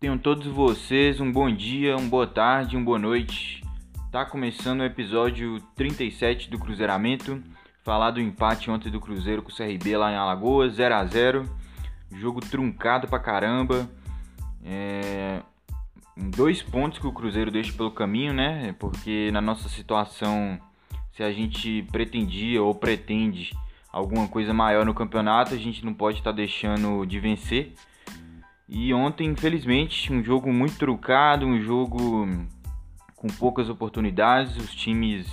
Tenham todos vocês um bom dia, uma boa tarde, uma boa noite. Tá começando o episódio 37 do Cruzeiramento. Falar do empate ontem do Cruzeiro com o CRB lá em Alagoas, 0 a 0 Jogo truncado pra caramba. É... Dois pontos que o Cruzeiro deixa pelo caminho, né? Porque na nossa situação, se a gente pretendia ou pretende alguma coisa maior no campeonato, a gente não pode estar tá deixando de vencer. E ontem, infelizmente, um jogo muito trucado, um jogo com poucas oportunidades, os times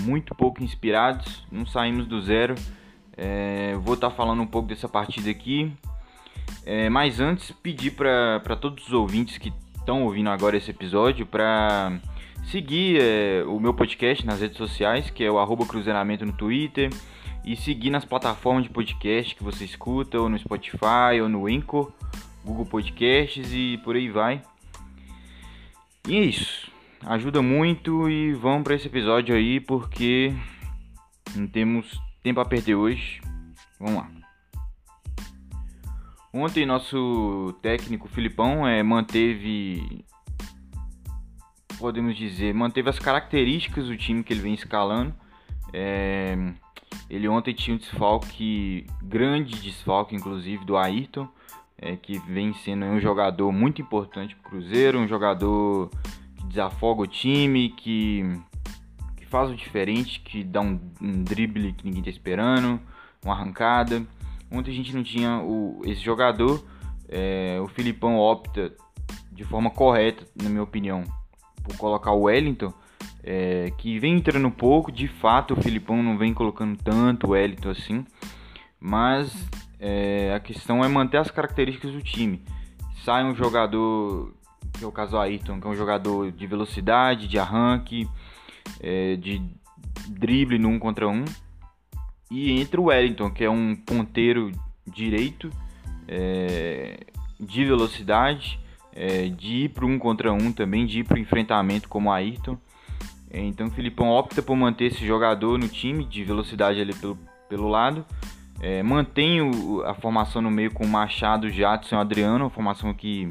muito pouco inspirados, não saímos do zero. É, vou estar tá falando um pouco dessa partida aqui, é, mas antes pedir para todos os ouvintes que estão ouvindo agora esse episódio para seguir é, o meu podcast nas redes sociais, que é o arroba cruzeiramento no Twitter, e seguir nas plataformas de podcast que você escuta, ou no Spotify, ou no Anchor, Google Podcasts e por aí vai. E é isso. Ajuda muito e vamos para esse episódio aí porque não temos tempo a perder hoje. Vamos lá. Ontem nosso técnico Filipão é, manteve, podemos dizer, manteve as características do time que ele vem escalando. É, ele ontem tinha um desfalque, grande desfalque inclusive do Ayrton é, que vem sendo um jogador muito importante para o Cruzeiro, um jogador que desafoga o time, que, que faz o diferente, que dá um, um drible que ninguém está esperando, uma arrancada. Ontem a gente não tinha o, esse jogador, é, o Filipão opta de forma correta, na minha opinião, por colocar o Wellington, é, que vem entrando pouco, de fato o Filipão não vem colocando tanto o Wellington assim, mas é, a questão é manter as características do time. Sai um jogador, que é o caso do Ayrton, que é um jogador de velocidade, de arranque, é, de drible no um contra um. E entra o Wellington, que é um ponteiro direito, é, de velocidade, é, de ir para um contra um também, de ir para o enfrentamento como o Ayrton. Então o Filipão opta por manter esse jogador no time, de velocidade ali pelo, pelo lado. É, mantém o, a formação no meio com Machado, Jadson e Adriano, uma formação que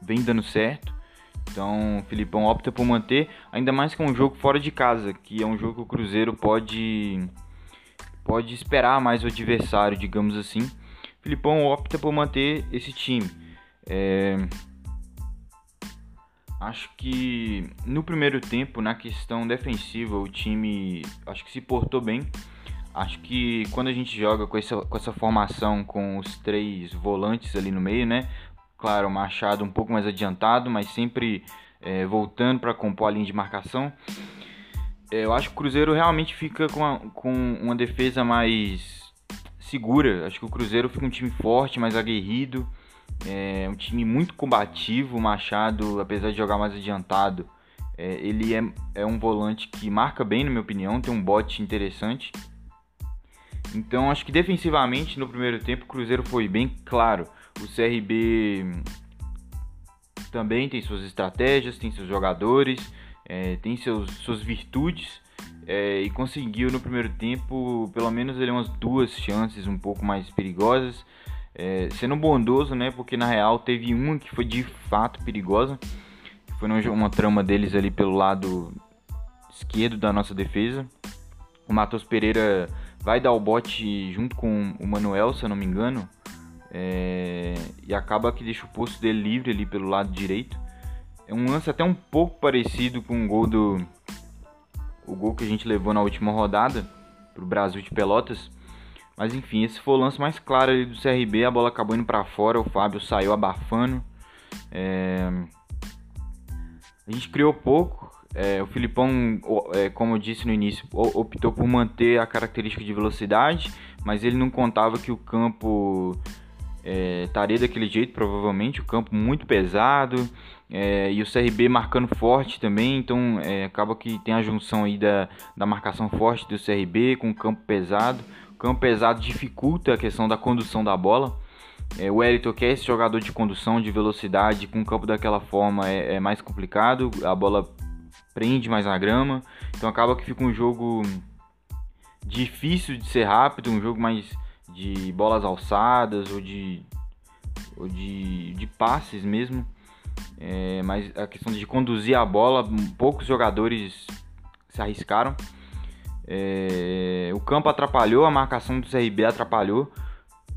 vem dando certo. Então o Filipão opta por manter, ainda mais que é um jogo fora de casa, que é um jogo que o Cruzeiro pode, pode esperar mais o adversário, digamos assim. O Filipão opta por manter esse time. É, acho que no primeiro tempo, na questão defensiva, o time acho que se portou bem. Acho que quando a gente joga com essa, com essa formação com os três volantes ali no meio, né? Claro, o Machado um pouco mais adiantado, mas sempre é, voltando para compor a linha de marcação. É, eu acho que o Cruzeiro realmente fica com, a, com uma defesa mais segura. Acho que o Cruzeiro fica um time forte, mais aguerrido. É um time muito combativo. O Machado, apesar de jogar mais adiantado, é, ele é, é um volante que marca bem, na minha opinião. Tem um bote interessante. Então acho que defensivamente no primeiro tempo o Cruzeiro foi bem claro. O CRB também tem suas estratégias, tem seus jogadores, é, tem seus, suas virtudes é, e conseguiu no primeiro tempo pelo menos ele umas duas chances um pouco mais perigosas. É, sendo bondoso, né? Porque na real teve uma que foi de fato perigosa. Foi uma trama deles ali pelo lado esquerdo da nossa defesa. O Matheus Pereira vai dar o bote junto com o Manuel, se eu não me engano. É, e acaba que deixa o posto dele livre ali pelo lado direito. É um lance até um pouco parecido com o gol do. O gol que a gente levou na última rodada pro Brasil de Pelotas. Mas enfim, esse foi o lance mais claro ali do CRB. A bola acabou indo para fora, o Fábio saiu abafando. É... A gente criou pouco, é, o Filipão, é, como eu disse no início, optou por manter a característica de velocidade, mas ele não contava que o campo é, estaria daquele jeito, provavelmente, o campo muito pesado, é, e o CRB marcando forte também, então é, acaba que tem a junção aí da, da marcação forte do CRB com o campo pesado. O campo pesado dificulta a questão da condução da bola. É, o Elito, que é esse jogador de condução, de velocidade, com o campo daquela forma é, é mais complicado, a bola prende mais na grama. Então acaba que fica um jogo difícil de ser rápido, um jogo mais de bolas alçadas ou de ou de, de passes mesmo. É, mas a questão de conduzir a bola, poucos jogadores se arriscaram. É, o campo atrapalhou, a marcação do CRB atrapalhou.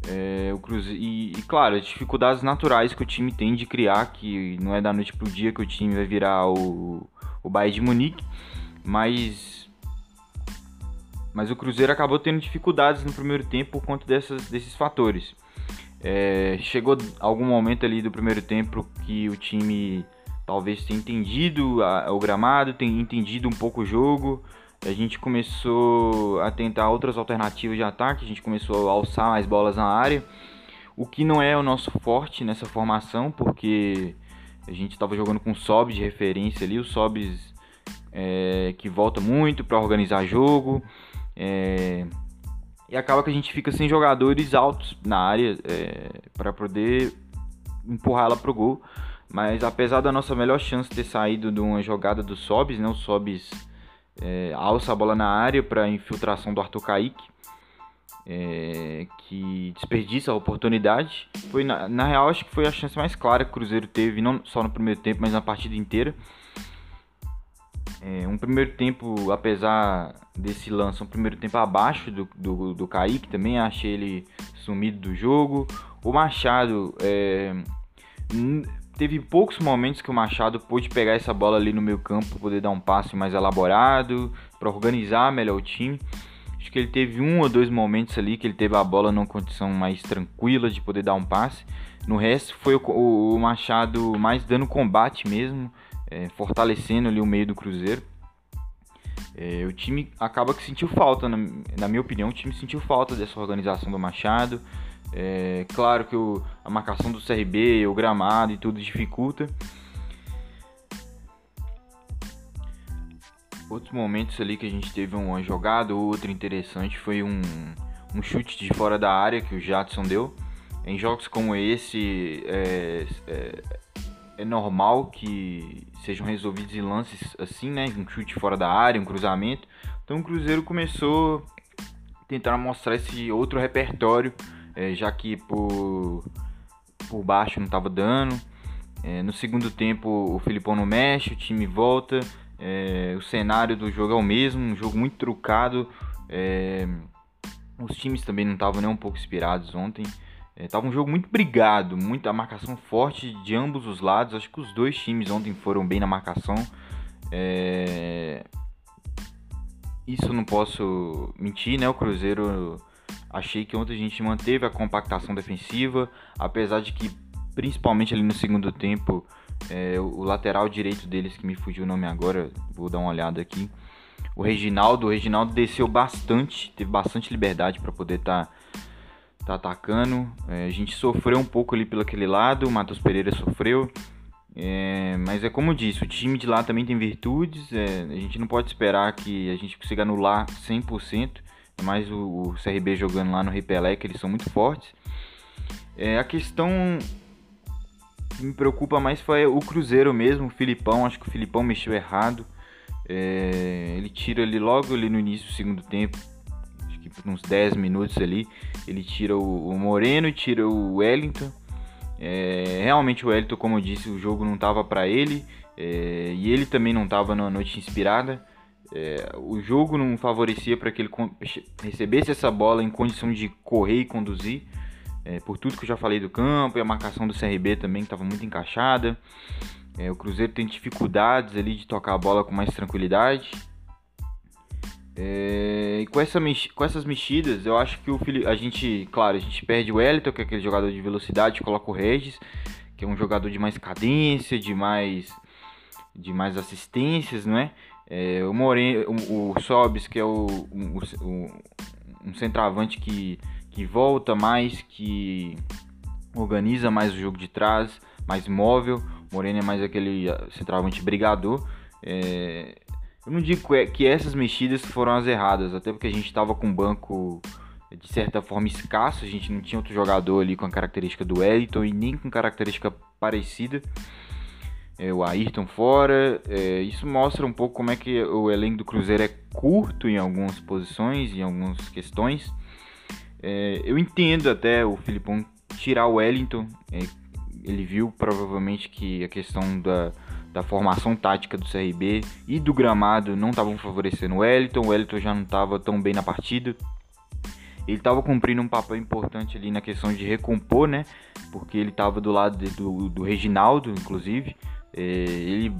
É, o Cruze... E, e, claro, as dificuldades naturais que o time tem de criar, que não é da noite pro dia que o time vai virar o, o Bayern de Munique, mas mas o Cruzeiro acabou tendo dificuldades no primeiro tempo por conta dessas, desses fatores. É, chegou algum momento ali do primeiro tempo que o time talvez tenha entendido a, o gramado, tenha entendido um pouco o jogo. A gente começou a tentar outras alternativas de ataque, a gente começou a alçar mais bolas na área, o que não é o nosso forte nessa formação, porque a gente estava jogando com Sobs de referência ali, o Sobs é, que volta muito para organizar jogo. É, e acaba que a gente fica sem jogadores altos na área é, para poder empurrar ela pro gol. Mas apesar da nossa melhor chance ter saído de uma jogada do Sobis, né? O Sobis é, alça a bola na área para infiltração do Arthur Kaique, é, que desperdiça a oportunidade. Foi na, na, real acho que foi a chance mais clara que o Cruzeiro teve, não só no primeiro tempo, mas na partida inteira. É, um primeiro tempo, apesar desse lance, um primeiro tempo abaixo do, do, do Kaique, também achei ele sumido do jogo. O Machado é, teve poucos momentos que o Machado pôde pegar essa bola ali no meio campo, poder dar um passe mais elaborado, para organizar melhor o time. Acho que ele teve um ou dois momentos ali que ele teve a bola numa condição mais tranquila de poder dar um passe. No resto foi o, o, Machado mais dando combate mesmo, é, fortalecendo ali o meio do Cruzeiro. É, o time acaba que sentiu falta, na, na, minha opinião, o time sentiu falta dessa organização do Machado. É, claro que o, a marcação do CRB, o gramado e tudo dificulta. Outros momentos ali que a gente teve uma jogada ou outra interessante foi um, um chute de fora da área que o Jadson deu. Em jogos como esse, é, é, é normal que sejam resolvidos em lances assim, né? Um chute fora da área, um cruzamento. Então o Cruzeiro começou a tentar mostrar esse outro repertório, é, já que por, por baixo não estava dando. É, no segundo tempo o Filipão não mexe, o time volta. É, o cenário do jogo é o mesmo, um jogo muito trucado. É, os times também não estavam nem um pouco inspirados ontem. É, tava um jogo muito brigado, muita marcação forte de ambos os lados. Acho que os dois times ontem foram bem na marcação. É... Isso não posso mentir, né? O Cruzeiro achei que ontem a gente manteve a compactação defensiva, apesar de que principalmente ali no segundo tempo é, o lateral direito deles que me fugiu o nome agora, vou dar uma olhada aqui. O Reginaldo, o Reginaldo desceu bastante, teve bastante liberdade para poder estar tá tá atacando. É, a gente sofreu um pouco ali pelo aquele lado, o Matheus Pereira sofreu. É, mas é como eu disse, o time de lá também tem virtudes. É, a gente não pode esperar que a gente consiga anular 100%. É mais o, o CRB jogando lá no Repelé, que eles são muito fortes. É, a questão que me preocupa mais foi o Cruzeiro mesmo, o Filipão. Acho que o Filipão mexeu errado. É, ele tira ali logo ali no início do segundo tempo uns 10 minutos ali, ele tira o, o Moreno e tira o Wellington. É, realmente o Wellington, como eu disse, o jogo não estava para ele é, e ele também não estava na noite inspirada. É, o jogo não favorecia para que ele recebesse essa bola em condição de correr e conduzir. É, por tudo que eu já falei do campo e a marcação do CRB também estava muito encaixada. É, o Cruzeiro tem dificuldades ali de tocar a bola com mais tranquilidade. É, e com, essa com essas mexidas, eu acho que o a gente, claro, a gente perde o Wellington, que é aquele jogador de velocidade, coloca o Regis, que é um jogador de mais cadência, de mais, de mais assistências, não é? é o Moreno, o, o Sobis, que é o, o, o, um centroavante que, que volta mais, que organiza mais o jogo de trás, mais móvel. Moreno é mais aquele centroavante brigador. É, eu não digo que essas mexidas foram as erradas, até porque a gente estava com um banco de certa forma escasso, a gente não tinha outro jogador ali com a característica do Wellington e nem com característica parecida. É, o Ayrton fora, é, isso mostra um pouco como é que o elenco do Cruzeiro é curto em algumas posições, em algumas questões. É, eu entendo até o Filipão tirar o Wellington. É, ele viu provavelmente que a questão da, da formação tática do CRB e do gramado não estavam favorecendo o Wellington. O Wellington já não estava tão bem na partida. Ele estava cumprindo um papel importante ali na questão de recompor, né? Porque ele estava do lado de, do, do Reginaldo, inclusive. É, ele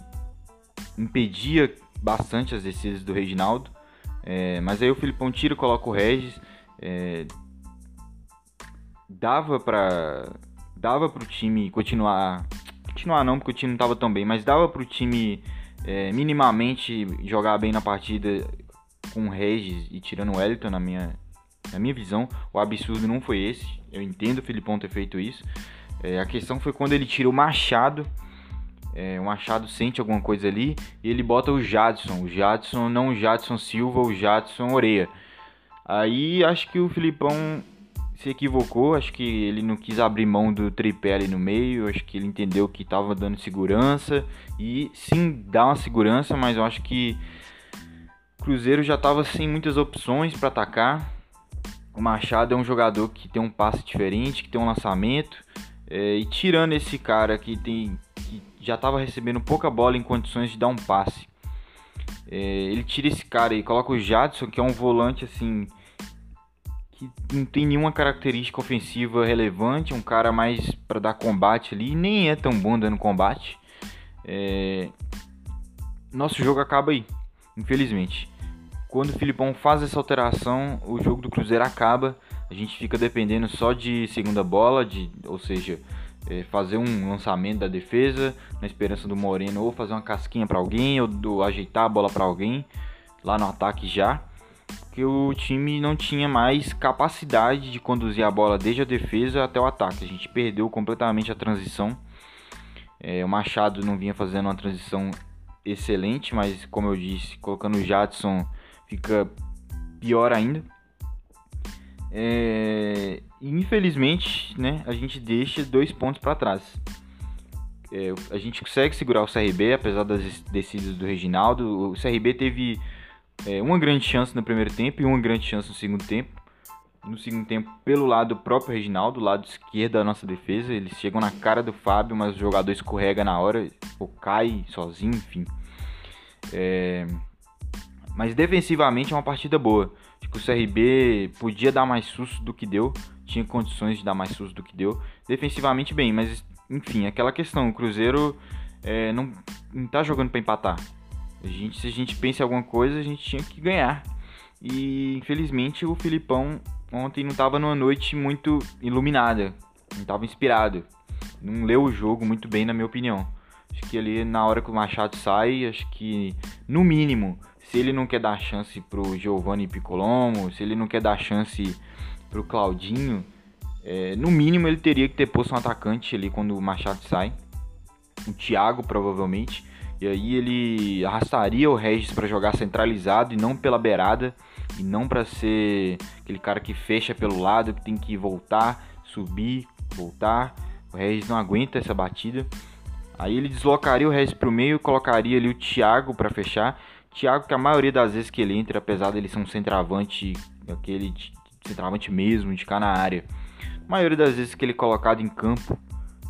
impedia bastante as descidas do Reginaldo. É, mas aí o Filipão tira, coloca o Regis. É, dava para dava para o time continuar continuar não porque o time não estava tão bem mas dava para o time é, minimamente jogar bem na partida com o Regis e tirando o Wellington na minha na minha visão. O absurdo não foi esse. Eu entendo o Filipão ter feito isso. É, a questão foi quando ele tira o Machado. É, o Machado sente alguma coisa ali e ele bota o Jadson. O Jadson não o Jadson Silva o Jadson Oreia. Aí acho que o Filipão se equivocou, acho que ele não quis abrir mão do tripé ali no meio, acho que ele entendeu que estava dando segurança e sim dá uma segurança, mas eu acho que o Cruzeiro já estava sem muitas opções para atacar. O Machado é um jogador que tem um passe diferente, que tem um lançamento, é, e tirando esse cara que tem que já estava recebendo pouca bola em condições de dar um passe, é, ele tira esse cara e coloca o Jadson, que é um volante assim que não tem nenhuma característica ofensiva relevante, um cara mais para dar combate ali, nem é tão bom dando combate. É... Nosso jogo acaba aí, infelizmente. Quando o Filipão faz essa alteração, o jogo do Cruzeiro acaba. A gente fica dependendo só de segunda bola, de, ou seja, é, fazer um lançamento da defesa na esperança do Moreno ou fazer uma casquinha para alguém ou do, ajeitar a bola para alguém lá no ataque já que o time não tinha mais capacidade de conduzir a bola desde a defesa até o ataque. A gente perdeu completamente a transição. É, o Machado não vinha fazendo uma transição excelente, mas como eu disse, colocando o Jadson fica pior ainda. É, infelizmente, né, a gente deixa dois pontos para trás. É, a gente consegue segurar o CRB, apesar das descidas do Reginaldo. O CRB teve é, uma grande chance no primeiro tempo e uma grande chance no segundo tempo. No segundo tempo, pelo lado do próprio Reginaldo, lado esquerdo da nossa defesa, eles chegam na cara do Fábio, mas o jogador escorrega na hora, ou cai sozinho, enfim. É... Mas defensivamente é uma partida boa. Acho que o CRB podia dar mais susto do que deu, tinha condições de dar mais susto do que deu. Defensivamente bem, mas enfim, aquela questão, o Cruzeiro é, não, não tá jogando para empatar. A gente, se a gente pensa em alguma coisa, a gente tinha que ganhar. E infelizmente o Filipão ontem não estava numa noite muito iluminada, não estava inspirado. Não leu o jogo muito bem, na minha opinião. Acho que ali na hora que o Machado sai, acho que no mínimo, se ele não quer dar chance pro Giovanni Piccolomo, se ele não quer dar chance pro Claudinho, é, no mínimo ele teria que ter posto um atacante ali quando o Machado sai. O Thiago, provavelmente. E aí ele arrastaria o Regis para jogar centralizado e não pela beirada. E não para ser aquele cara que fecha pelo lado, que tem que voltar, subir, voltar. O Regis não aguenta essa batida. Aí ele deslocaria o Regis para o meio e colocaria ali o Thiago para fechar. Thiago que a maioria das vezes que ele entra, apesar dele ser um centroavante, aquele centroavante mesmo, de cá na área. A maioria das vezes que ele é colocado em campo,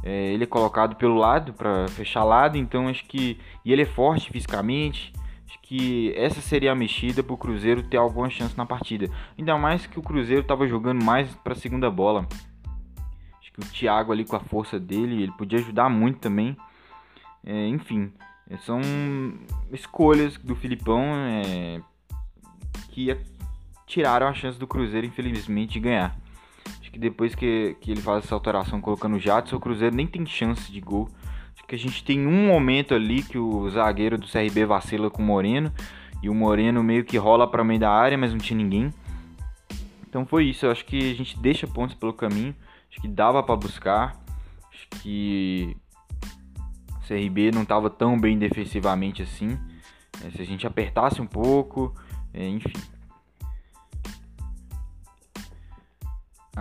é, ele é colocado pelo lado para fechar lado, então acho que e ele é forte fisicamente. Acho que essa seria a mexida para o Cruzeiro ter alguma chance na partida. Ainda mais que o Cruzeiro estava jogando mais para a segunda bola. Acho que o Thiago ali com a força dele, ele podia ajudar muito também. É, enfim, é, são escolhas do Filipão é, que tiraram a chance do Cruzeiro, infelizmente, de ganhar. Que depois que, que ele faz essa alteração colocando o Jadson, o Cruzeiro nem tem chance de gol. Acho que a gente tem um momento ali que o zagueiro do CRB vacila com o Moreno. E o Moreno meio que rola para meio da área, mas não tinha ninguém. Então foi isso. Eu acho que a gente deixa pontos pelo caminho. Acho que dava para buscar. Acho que o CRB não estava tão bem defensivamente assim. É, se a gente apertasse um pouco, é, enfim.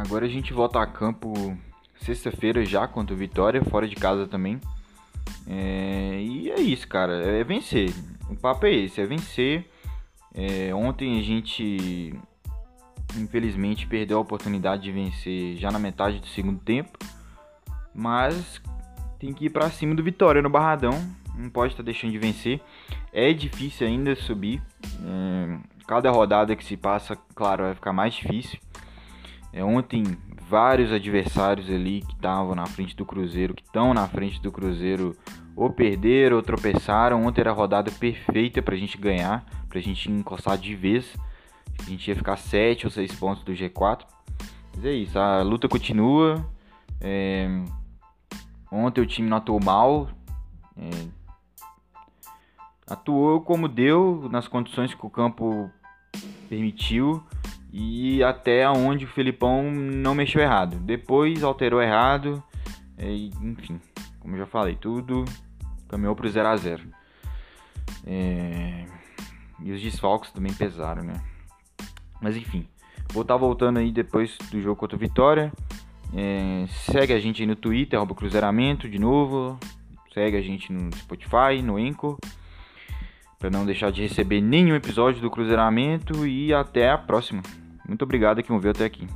Agora a gente volta a campo sexta-feira já contra o Vitória, fora de casa também. É, e é isso, cara. É vencer. O papo é esse, é vencer. É, ontem a gente infelizmente perdeu a oportunidade de vencer já na metade do segundo tempo. Mas tem que ir para cima do Vitória no Barradão. Não pode estar tá deixando de vencer. É difícil ainda subir. É, cada rodada que se passa, claro, vai ficar mais difícil. É, ontem, vários adversários ali que estavam na frente do Cruzeiro, que estão na frente do Cruzeiro, ou perderam ou tropeçaram. Ontem era a rodada perfeita para a gente ganhar, para a gente encostar de vez. A gente ia ficar 7 ou 6 pontos do G4. Mas é isso, a luta continua. É... Ontem o time não atuou mal. É... Atuou como deu, nas condições que o campo permitiu e até onde o Felipão não mexeu errado. Depois alterou errado, e, enfim, como já falei, tudo caminhou para o 0 a 0 é... E os desfalques também pesaram, né? Mas enfim, vou estar tá voltando aí depois do jogo contra o Vitória. É... segue a gente aí no Twitter, arroba Cruzeiramento de novo. Segue a gente no Spotify, no Anchor para não deixar de receber nenhum episódio do Cruzeiramento e até a próxima. Muito obrigado a quem ouviu até aqui.